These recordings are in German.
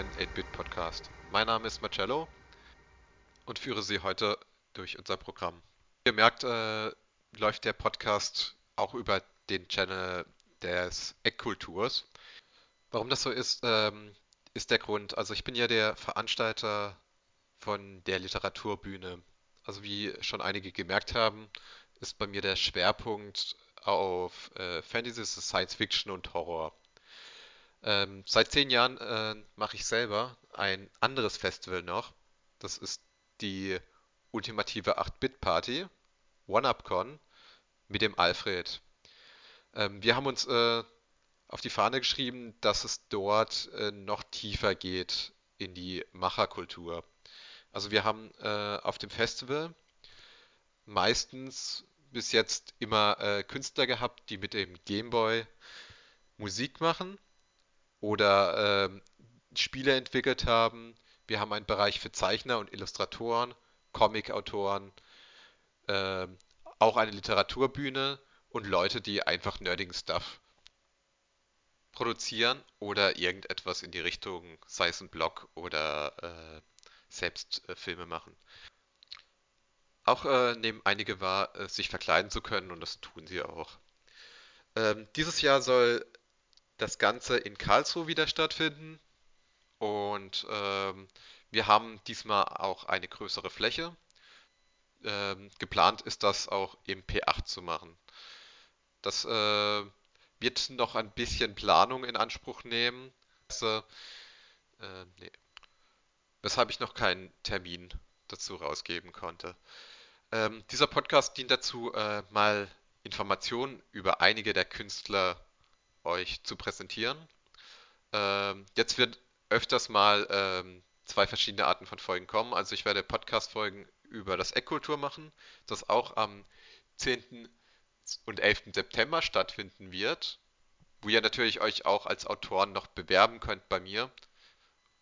Brandneuen 8-Bit-Podcast. Mein Name ist Marcello und führe Sie heute durch unser Programm. Wie ihr merkt, äh, läuft der Podcast auch über den Channel des Eckkulturs. Warum das so ist, ähm, ist der Grund. Also ich bin ja der Veranstalter von der Literaturbühne. Also wie schon einige gemerkt haben, ist bei mir der Schwerpunkt auf äh, Fantasy, Science Fiction und Horror. Ähm, seit zehn Jahren äh, mache ich selber ein anderes Festival noch. Das ist die ultimative 8-Bit-Party, One-Up-Con, mit dem Alfred. Ähm, wir haben uns äh, auf die Fahne geschrieben, dass es dort äh, noch tiefer geht in die Macherkultur. Also wir haben äh, auf dem Festival meistens bis jetzt immer äh, Künstler gehabt, die mit dem Gameboy Musik machen oder ähm, Spiele entwickelt haben. Wir haben einen Bereich für Zeichner und Illustratoren, Comic-Autoren, äh, auch eine Literaturbühne und Leute, die einfach nerdigen Stuff produzieren oder irgendetwas in die Richtung, sei es ein Blog oder äh, selbst äh, Filme machen. Auch äh, nehmen einige wahr, äh, sich verkleiden zu können und das tun sie auch. Ähm, dieses Jahr soll das Ganze in Karlsruhe wieder stattfinden und ähm, wir haben diesmal auch eine größere Fläche. Ähm, geplant ist das auch im P8 zu machen. Das äh, wird noch ein bisschen Planung in Anspruch nehmen. Also, äh, nee. Weshalb ich noch keinen Termin dazu rausgeben konnte. Ähm, dieser Podcast dient dazu, äh, mal Informationen über einige der Künstler euch zu präsentieren. Ähm, jetzt wird öfters mal ähm, zwei verschiedene Arten von Folgen kommen. Also ich werde Podcast-Folgen über das Eckkultur machen, das auch am 10. und 11. September stattfinden wird, wo ihr natürlich euch auch als Autoren noch bewerben könnt bei mir.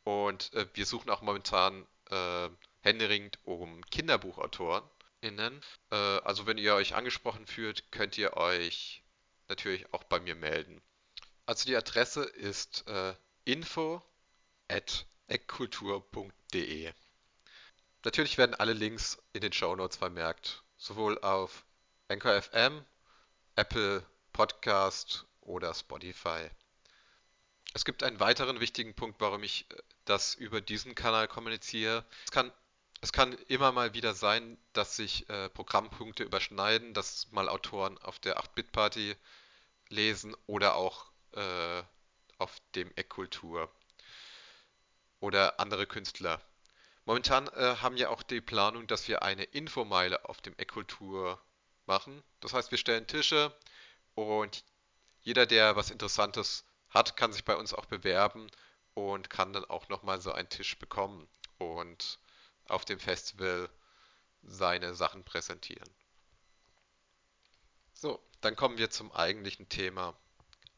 Und äh, wir suchen auch momentan äh, händeringend um Kinderbuchautoren. Innen. Äh, also wenn ihr euch angesprochen fühlt, könnt ihr euch natürlich auch bei mir melden. Also die Adresse ist äh, info at eckkultur.de. Natürlich werden alle Links in den Show Notes vermerkt, sowohl auf Anchor FM, Apple Podcast oder Spotify. Es gibt einen weiteren wichtigen Punkt, warum ich äh, das über diesen Kanal kommuniziere. Es kann es kann immer mal wieder sein, dass sich äh, Programmpunkte überschneiden, dass mal Autoren auf der 8-Bit-Party lesen oder auch äh, auf dem Eckkultur oder andere Künstler. Momentan äh, haben wir auch die Planung, dass wir eine Infomeile auf dem Eckkultur machen. Das heißt, wir stellen Tische und jeder, der was Interessantes hat, kann sich bei uns auch bewerben und kann dann auch nochmal so einen Tisch bekommen. Und auf dem Festival seine Sachen präsentieren. So, dann kommen wir zum eigentlichen Thema.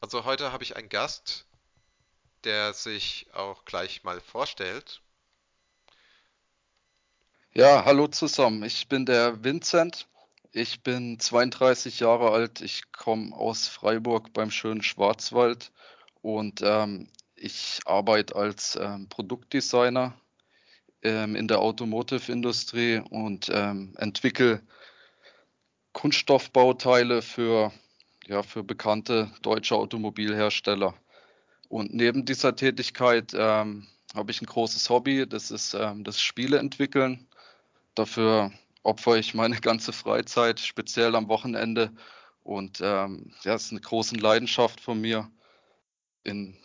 Also heute habe ich einen Gast, der sich auch gleich mal vorstellt. Ja, hallo zusammen. Ich bin der Vincent. Ich bin 32 Jahre alt. Ich komme aus Freiburg beim schönen Schwarzwald und ähm, ich arbeite als ähm, Produktdesigner ähm, in der Automotive-Industrie und ähm, entwickle Kunststoffbauteile für, ja, für bekannte deutsche Automobilhersteller. Und neben dieser Tätigkeit ähm, habe ich ein großes Hobby, das ist ähm, das Spieleentwickeln. Dafür opfere ich meine ganze Freizeit, speziell am Wochenende. Und ähm, ja, es ist eine große Leidenschaft von mir, in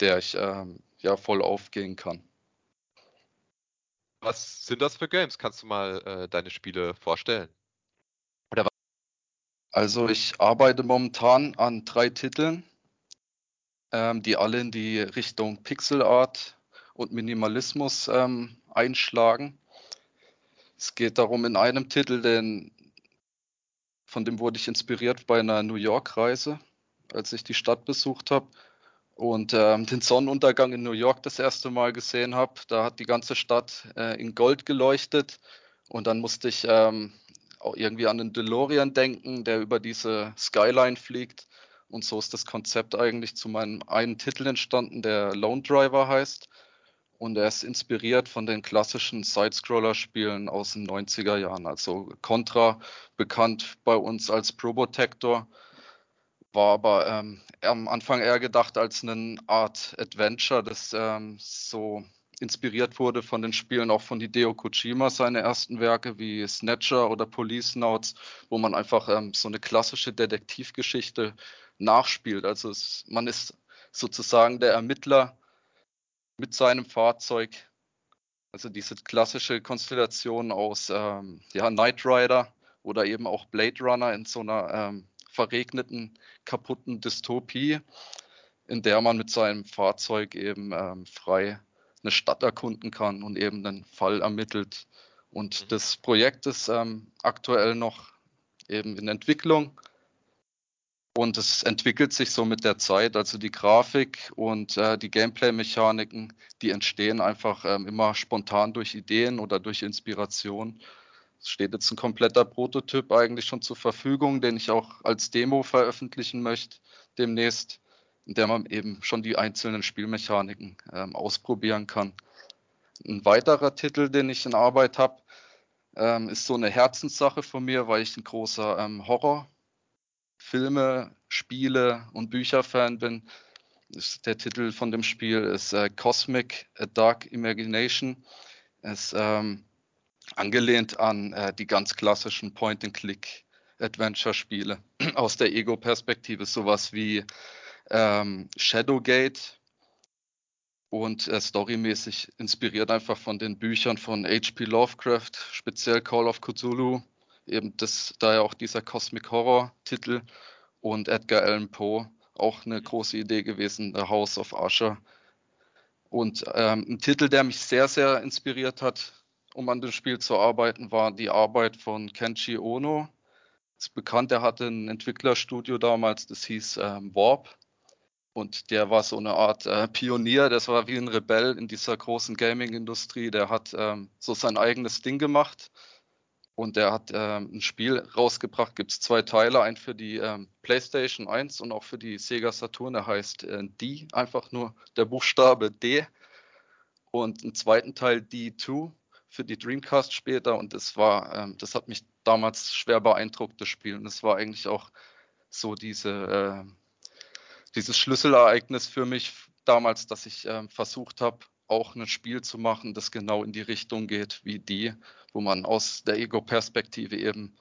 der ich ähm, ja voll aufgehen kann. Was sind das für Games? Kannst du mal äh, deine Spiele vorstellen? Also ich arbeite momentan an drei Titeln, ähm, die alle in die Richtung Pixel Art und Minimalismus ähm, einschlagen. Es geht darum, in einem Titel, den, von dem wurde ich inspiriert bei einer New York-Reise, als ich die Stadt besucht habe und ähm, den Sonnenuntergang in New York das erste Mal gesehen habe. Da hat die ganze Stadt äh, in Gold geleuchtet und dann musste ich ähm, auch irgendwie an den DeLorean denken, der über diese Skyline fliegt Und so ist das Konzept eigentlich zu meinem einen Titel entstanden, der Lone Driver heißt. Und er ist inspiriert von den klassischen Side-Scroller-Spielen aus den 90er Jahren. Also Contra, bekannt bei uns als Probotector, war aber ähm, am Anfang eher gedacht als eine Art Adventure, das ähm, so inspiriert wurde von den Spielen auch von Hideo Kojima, seine ersten Werke wie Snatcher oder Police Notes, wo man einfach ähm, so eine klassische Detektivgeschichte nachspielt. Also es, man ist sozusagen der Ermittler mit seinem Fahrzeug. Also diese klassische Konstellation aus ähm, ja, Knight Rider oder eben auch Blade Runner in so einer ähm, verregneten, kaputten Dystopie, in der man mit seinem Fahrzeug eben ähm, frei eine Stadt erkunden kann und eben einen Fall ermittelt. Und mhm. das Projekt ist ähm, aktuell noch eben in Entwicklung und es entwickelt sich so mit der Zeit. Also die Grafik und äh, die Gameplay-Mechaniken, die entstehen einfach ähm, immer spontan durch Ideen oder durch Inspiration. Es steht jetzt ein kompletter Prototyp eigentlich schon zur Verfügung, den ich auch als Demo veröffentlichen möchte demnächst in der man eben schon die einzelnen Spielmechaniken ähm, ausprobieren kann. Ein weiterer Titel, den ich in Arbeit habe, ähm, ist so eine Herzenssache von mir, weil ich ein großer ähm, Horror, Filme, Spiele und Bücher-Fan bin. Der Titel von dem Spiel ist äh, Cosmic A Dark Imagination. Ist ähm, angelehnt an äh, die ganz klassischen Point-and-Click-Adventure-Spiele aus der Ego-Perspektive, sowas wie ähm, Shadowgate und äh, storymäßig inspiriert einfach von den Büchern von H.P. Lovecraft, speziell Call of Cthulhu, eben das, daher auch dieser Cosmic Horror Titel und Edgar Allan Poe, auch eine große Idee gewesen, The House of Usher. Und ähm, ein Titel, der mich sehr, sehr inspiriert hat, um an dem Spiel zu arbeiten, war die Arbeit von Kenji Ono. Ist bekannt, er hatte ein Entwicklerstudio damals, das hieß ähm, Warp. Und der war so eine Art äh, Pionier, das war wie ein Rebell in dieser großen Gaming-Industrie. Der hat ähm, so sein eigenes Ding gemacht und der hat ähm, ein Spiel rausgebracht. Gibt es zwei Teile, ein für die ähm, PlayStation 1 und auch für die Sega Saturn. Der heißt äh, D, einfach nur der Buchstabe D. Und einen zweiten Teil D2 für die Dreamcast später. Und das war, ähm, das hat mich damals schwer beeindruckt, das Spiel. Und das war eigentlich auch so diese. Äh, dieses Schlüsselereignis für mich damals, dass ich äh, versucht habe, auch ein Spiel zu machen, das genau in die Richtung geht wie die, wo man aus der Ego-Perspektive eben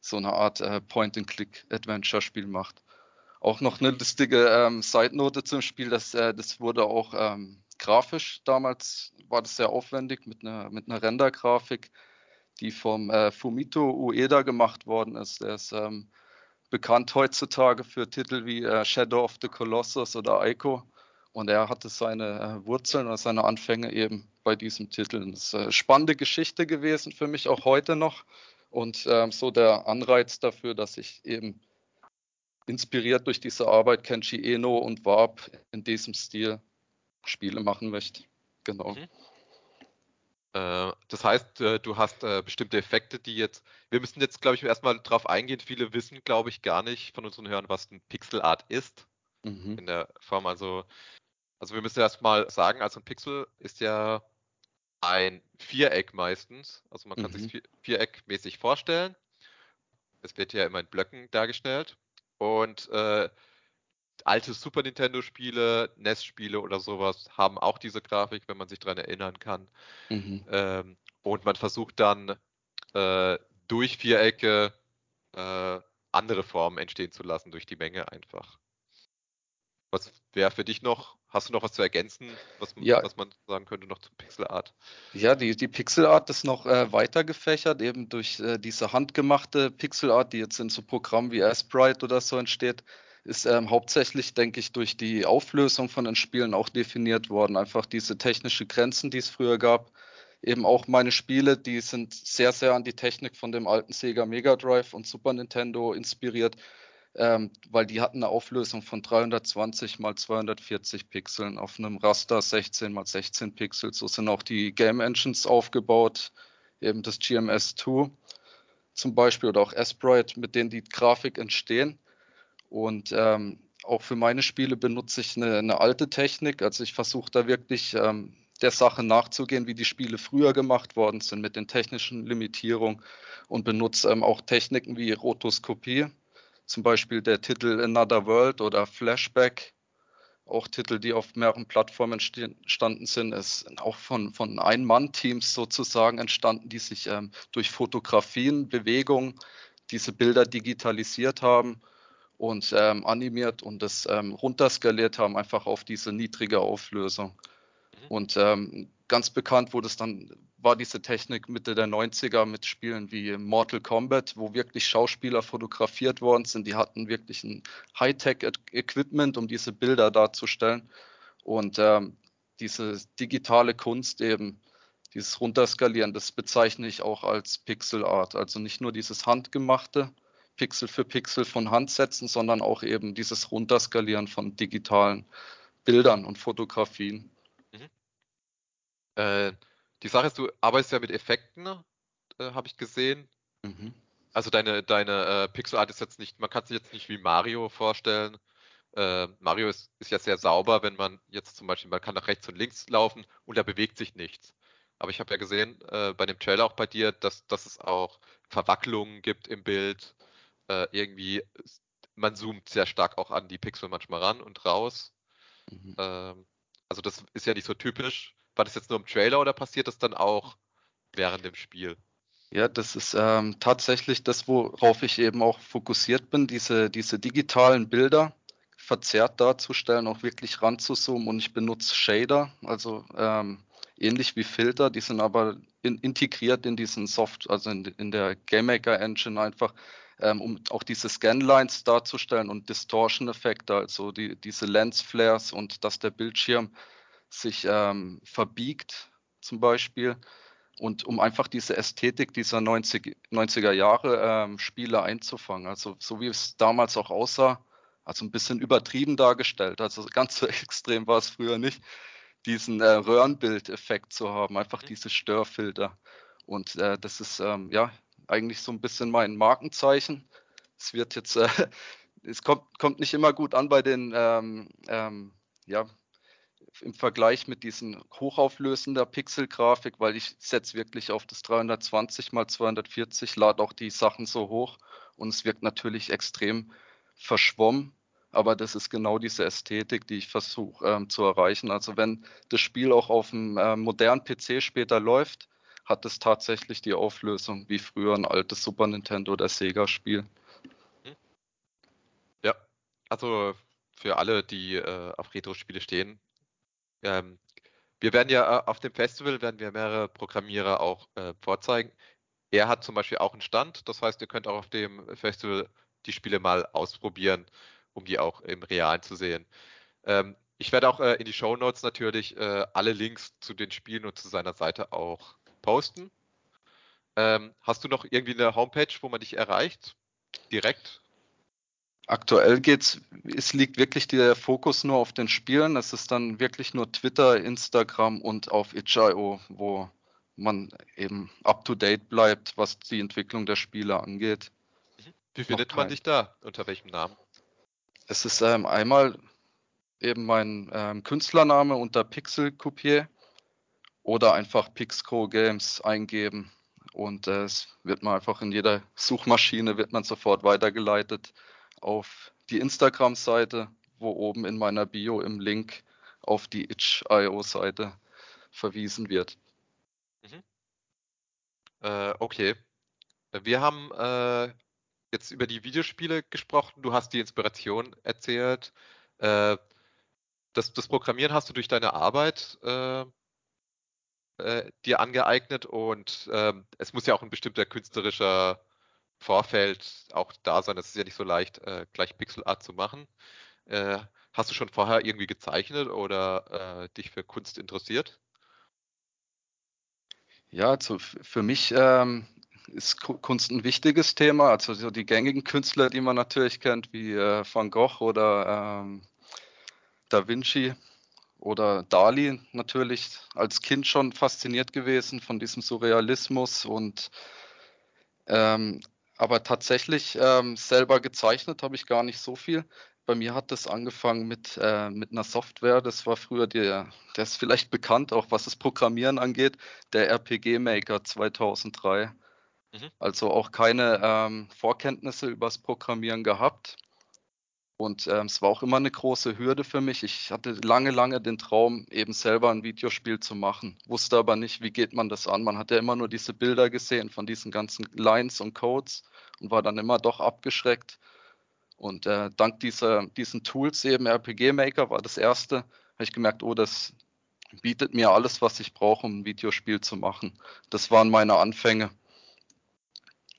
so eine Art äh, Point-and-Click-Adventure-Spiel macht. Auch noch eine lustige ähm, Side-Note zum Spiel, das, äh, das wurde auch ähm, grafisch damals, war das sehr aufwendig mit einer, mit einer Render-Grafik, die vom äh, Fumito Ueda gemacht worden ist. Der ist ähm, bekannt heutzutage für Titel wie äh, Shadow of the Colossus oder Ico. Und er hatte seine äh, Wurzeln oder seine Anfänge eben bei diesem Titel. Das ist eine spannende Geschichte gewesen für mich auch heute noch. Und ähm, so der Anreiz dafür, dass ich eben inspiriert durch diese Arbeit Kenshi Eno und Warp in diesem Stil Spiele machen möchte. Genau. Mhm. Äh, das heißt, äh, du hast äh, bestimmte Effekte, die jetzt, wir müssen jetzt, glaube ich, erstmal drauf eingehen. Viele wissen, glaube ich, gar nicht von unseren Hörern, was ein Pixel Art ist. Mhm. In der Form, also, also wir müssen erstmal sagen, also ein Pixel ist ja ein Viereck meistens. Also man kann mhm. sich viereckmäßig vorstellen. Es wird ja immer in Blöcken dargestellt. Und äh, alte Super Nintendo-Spiele, NES-Spiele oder sowas haben auch diese Grafik, wenn man sich daran erinnern kann. Mhm. Ähm, und man versucht dann äh, durch Vierecke äh, andere Formen entstehen zu lassen, durch die Menge einfach. Was wäre für dich noch, hast du noch was zu ergänzen, was, ja. was man sagen könnte noch zur Pixelart? Ja, die, die Pixelart ist noch äh, weiter gefächert, eben durch äh, diese handgemachte Pixelart, die jetzt in so Programmen wie Sprite oder so entsteht ist ähm, hauptsächlich, denke ich, durch die Auflösung von den Spielen auch definiert worden. Einfach diese technische Grenzen, die es früher gab. Eben auch meine Spiele, die sind sehr, sehr an die Technik von dem alten Sega Mega Drive und Super Nintendo inspiriert, ähm, weil die hatten eine Auflösung von 320 mal 240 Pixeln auf einem Raster 16 mal 16 Pixel. So sind auch die Game Engines aufgebaut, eben das GMS2 zum Beispiel oder auch Sprite, mit denen die Grafik entstehen. Und ähm, auch für meine Spiele benutze ich eine, eine alte Technik. Also ich versuche da wirklich ähm, der Sache nachzugehen, wie die Spiele früher gemacht worden sind mit den technischen Limitierungen und benutze ähm, auch Techniken wie Rotoskopie, zum Beispiel der Titel Another World oder Flashback, auch Titel, die auf mehreren Plattformen entstanden sind, ist auch von, von Ein-Mann-Teams sozusagen entstanden, die sich ähm, durch Fotografien, Bewegungen diese Bilder digitalisiert haben und ähm, animiert und das ähm, runterskaliert haben, einfach auf diese niedrige Auflösung. Mhm. Und ähm, ganz bekannt wurde es dann, war diese Technik Mitte der 90er mit Spielen wie Mortal Kombat, wo wirklich Schauspieler fotografiert worden sind. Die hatten wirklich ein Hightech-Equipment, um diese Bilder darzustellen. Und ähm, diese digitale Kunst eben, dieses Runterskalieren, das bezeichne ich auch als Pixel Art. Also nicht nur dieses handgemachte, Pixel für Pixel von Hand setzen, sondern auch eben dieses Runterskalieren von digitalen Bildern und Fotografien. Äh, die Sache ist, du arbeitest ja mit Effekten, äh, habe ich gesehen. Mhm. Also deine, deine äh, Pixelart ist jetzt nicht, man kann sich jetzt nicht wie Mario vorstellen. Äh, Mario ist, ist ja sehr sauber, wenn man jetzt zum Beispiel, man kann nach rechts und links laufen und da bewegt sich nichts. Aber ich habe ja gesehen äh, bei dem Trailer auch bei dir, dass, dass es auch Verwacklungen gibt im Bild. Äh, irgendwie, man zoomt sehr stark auch an die Pixel manchmal ran und raus. Mhm. Ähm, also das ist ja nicht so typisch war das jetzt nur im Trailer oder passiert das dann auch während dem Spiel? Ja, das ist ähm, tatsächlich das, worauf ich eben auch fokussiert bin, diese, diese digitalen Bilder verzerrt darzustellen, auch wirklich ranzuzoomen und ich benutze Shader, also ähm, ähnlich wie Filter, die sind aber in, integriert in diesen Soft, also in, in der GameMaker Engine einfach, ähm, um auch diese Scanlines darzustellen und Distortion-Effekte, also die, diese Lens-Flares und dass der Bildschirm sich ähm, verbiegt, zum Beispiel. Und um einfach diese Ästhetik dieser 90, 90er Jahre ähm, Spiele einzufangen. Also so wie es damals auch aussah, also ein bisschen übertrieben dargestellt. Also ganz so extrem war es früher nicht, diesen äh, Röhrenbildeffekt zu haben, einfach mhm. diese Störfilter. Und äh, das ist ähm, ja eigentlich so ein bisschen mein Markenzeichen. Es wird jetzt, äh, es kommt, kommt nicht immer gut an bei den ähm, ähm, ja, im Vergleich mit diesen hochauflösender Pixelgrafik, weil ich setze wirklich auf das 320 mal 240, lade auch die Sachen so hoch und es wirkt natürlich extrem verschwommen. Aber das ist genau diese Ästhetik, die ich versuche ähm, zu erreichen. Also wenn das Spiel auch auf einem äh, modernen PC später läuft, hat es tatsächlich die Auflösung wie früher ein altes Super Nintendo oder Sega-Spiel. Hm. Ja, also für alle, die äh, auf Retro-Spiele stehen, ähm, wir werden ja äh, auf dem Festival werden wir mehrere Programmierer auch äh, vorzeigen. Er hat zum Beispiel auch einen Stand, das heißt, ihr könnt auch auf dem Festival die Spiele mal ausprobieren, um die auch im Realen zu sehen. Ähm, ich werde auch äh, in die Show Notes natürlich äh, alle Links zu den Spielen und zu seiner Seite auch posten. Ähm, hast du noch irgendwie eine Homepage, wo man dich erreicht? Direkt? Aktuell geht's, es liegt wirklich der Fokus nur auf den Spielen. Es ist dann wirklich nur Twitter, Instagram und auf itch.io, wo man eben up to date bleibt, was die Entwicklung der Spiele angeht. Wie findet man dich da? Unter welchem Namen? Es ist ähm, einmal eben mein ähm, Künstlername unter Pixel Coupier oder einfach Pixco Games eingeben und äh, es wird man einfach in jeder Suchmaschine wird man sofort weitergeleitet auf die Instagram-Seite, wo oben in meiner Bio im Link auf die itch.io-Seite verwiesen wird. Mhm. Äh, okay. Wir haben äh, jetzt über die Videospiele gesprochen. Du hast die Inspiration erzählt. Äh, das, das, Programmieren hast du durch deine Arbeit äh, dir angeeignet und ähm, es muss ja auch ein bestimmter künstlerischer Vorfeld auch da sein. Es ist ja nicht so leicht, äh, gleich Pixelart zu machen. Äh, hast du schon vorher irgendwie gezeichnet oder äh, dich für Kunst interessiert? Ja, also für mich ähm, ist Kunst ein wichtiges Thema. Also so die gängigen Künstler, die man natürlich kennt, wie äh, Van Gogh oder ähm, Da Vinci oder Dali natürlich als Kind schon fasziniert gewesen von diesem Surrealismus und ähm, aber tatsächlich ähm, selber gezeichnet habe ich gar nicht so viel. bei mir hat das angefangen mit, äh, mit einer Software. Das war früher der, der ist vielleicht bekannt, auch was das Programmieren angeht, der RPG Maker 2003. Mhm. Also auch keine ähm, Vorkenntnisse übers Programmieren gehabt. Und ähm, es war auch immer eine große Hürde für mich. Ich hatte lange, lange den Traum, eben selber ein Videospiel zu machen. Wusste aber nicht, wie geht man das an. Man hat ja immer nur diese Bilder gesehen von diesen ganzen Lines und Codes und war dann immer doch abgeschreckt. Und äh, dank dieser, diesen Tools eben RPG Maker war das erste, habe ich gemerkt, oh, das bietet mir alles, was ich brauche, um ein Videospiel zu machen. Das waren meine Anfänge.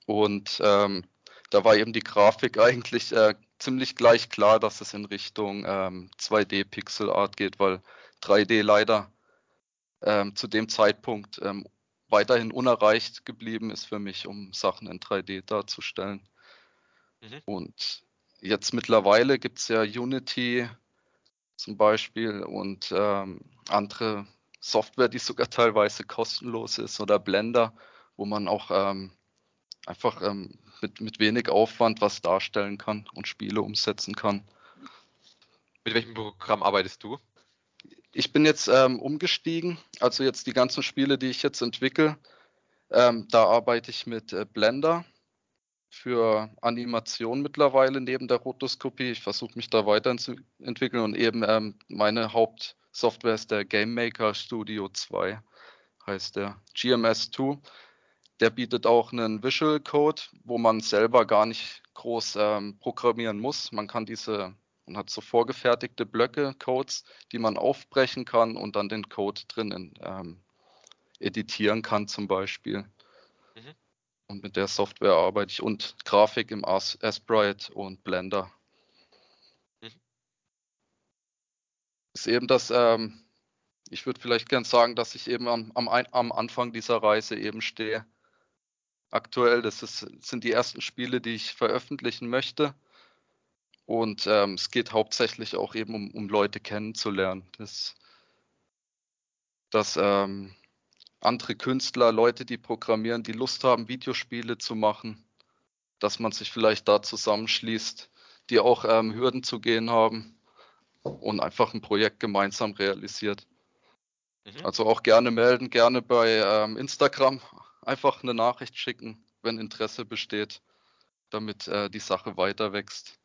Und ähm, da war eben die Grafik eigentlich äh, ziemlich gleich klar, dass es in Richtung ähm, 2D Pixel Art geht, weil 3D leider ähm, zu dem Zeitpunkt ähm, weiterhin unerreicht geblieben ist für mich, um Sachen in 3D darzustellen. Mhm. Und jetzt mittlerweile gibt es ja Unity zum Beispiel und ähm, andere Software, die sogar teilweise kostenlos ist oder Blender, wo man auch ähm, einfach ähm, mit, mit wenig Aufwand was darstellen kann und Spiele umsetzen kann. Mit welchem Programm arbeitest du? Ich bin jetzt ähm, umgestiegen, also jetzt die ganzen Spiele, die ich jetzt entwickle, ähm, da arbeite ich mit äh, Blender für Animation mittlerweile neben der Rotoskopie. Ich versuche mich da weiterzuentwickeln und eben ähm, meine Hauptsoftware ist der Game Maker Studio 2, heißt der GMS2. Der bietet auch einen Visual Code, wo man selber gar nicht groß ähm, programmieren muss. Man kann diese man hat so vorgefertigte Blöcke, Codes, die man aufbrechen kann und dann den Code drinnen ähm, editieren kann zum Beispiel. Mhm. Und mit der Software arbeite ich und Grafik im Sprite und Blender. Mhm. Ist eben das, ähm, ich würde vielleicht gern sagen, dass ich eben am, am, am Anfang dieser Reise eben stehe. Aktuell, das ist, sind die ersten Spiele, die ich veröffentlichen möchte. Und ähm, es geht hauptsächlich auch eben um, um Leute kennenzulernen. Das, dass ähm, andere Künstler, Leute, die programmieren, die Lust haben, Videospiele zu machen, dass man sich vielleicht da zusammenschließt, die auch ähm, Hürden zu gehen haben und einfach ein Projekt gemeinsam realisiert. Mhm. Also auch gerne melden, gerne bei ähm, Instagram einfach eine Nachricht schicken, wenn Interesse besteht, damit äh, die Sache weiter wächst.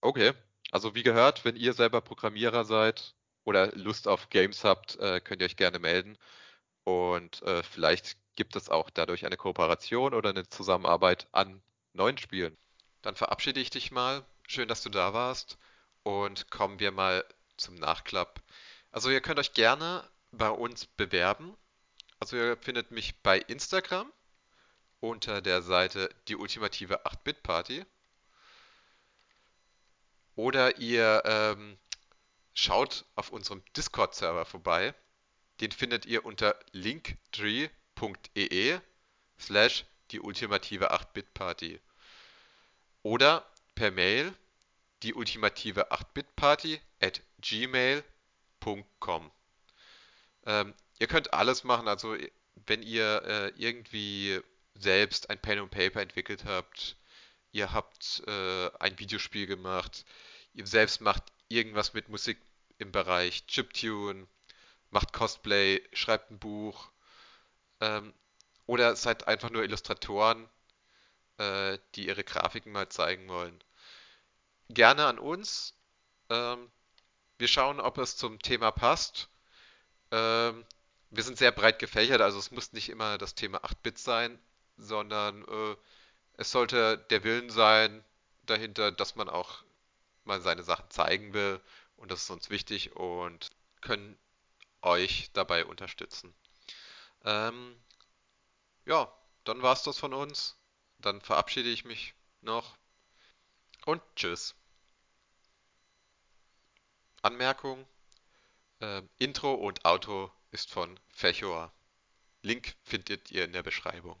Okay, also wie gehört, wenn ihr selber Programmierer seid oder Lust auf Games habt, äh, könnt ihr euch gerne melden. Und äh, vielleicht gibt es auch dadurch eine Kooperation oder eine Zusammenarbeit an neuen Spielen. Dann verabschiede ich dich mal. Schön, dass du da warst. Und kommen wir mal zum Nachklapp. Also ihr könnt euch gerne bei uns bewerben. Also ihr findet mich bei Instagram unter der Seite die ultimative 8-Bit-Party. Oder ihr ähm, schaut auf unserem Discord-Server vorbei. Den findet ihr unter linktree.ee slash die ultimative 8-Bit-Party. Oder per Mail die ultimative 8-Bit-Party at gmail.com. Ähm, ihr könnt alles machen, also wenn ihr äh, irgendwie selbst ein Pen und Paper entwickelt habt, ihr habt äh, ein Videospiel gemacht, ihr selbst macht irgendwas mit Musik im Bereich Chiptune, macht Cosplay, schreibt ein Buch ähm, oder seid einfach nur Illustratoren, äh, die ihre Grafiken mal zeigen wollen. Gerne an uns. Ähm, wir schauen, ob es zum Thema passt. Ähm, wir sind sehr breit gefächert, also es muss nicht immer das Thema 8-Bit sein, sondern äh, es sollte der Willen sein dahinter, dass man auch mal seine Sachen zeigen will und das ist uns wichtig und können euch dabei unterstützen. Ähm, ja, dann war es das von uns. Dann verabschiede ich mich noch und tschüss. Anmerkung: äh, Intro und Outro ist von Fechor. Link findet ihr in der Beschreibung.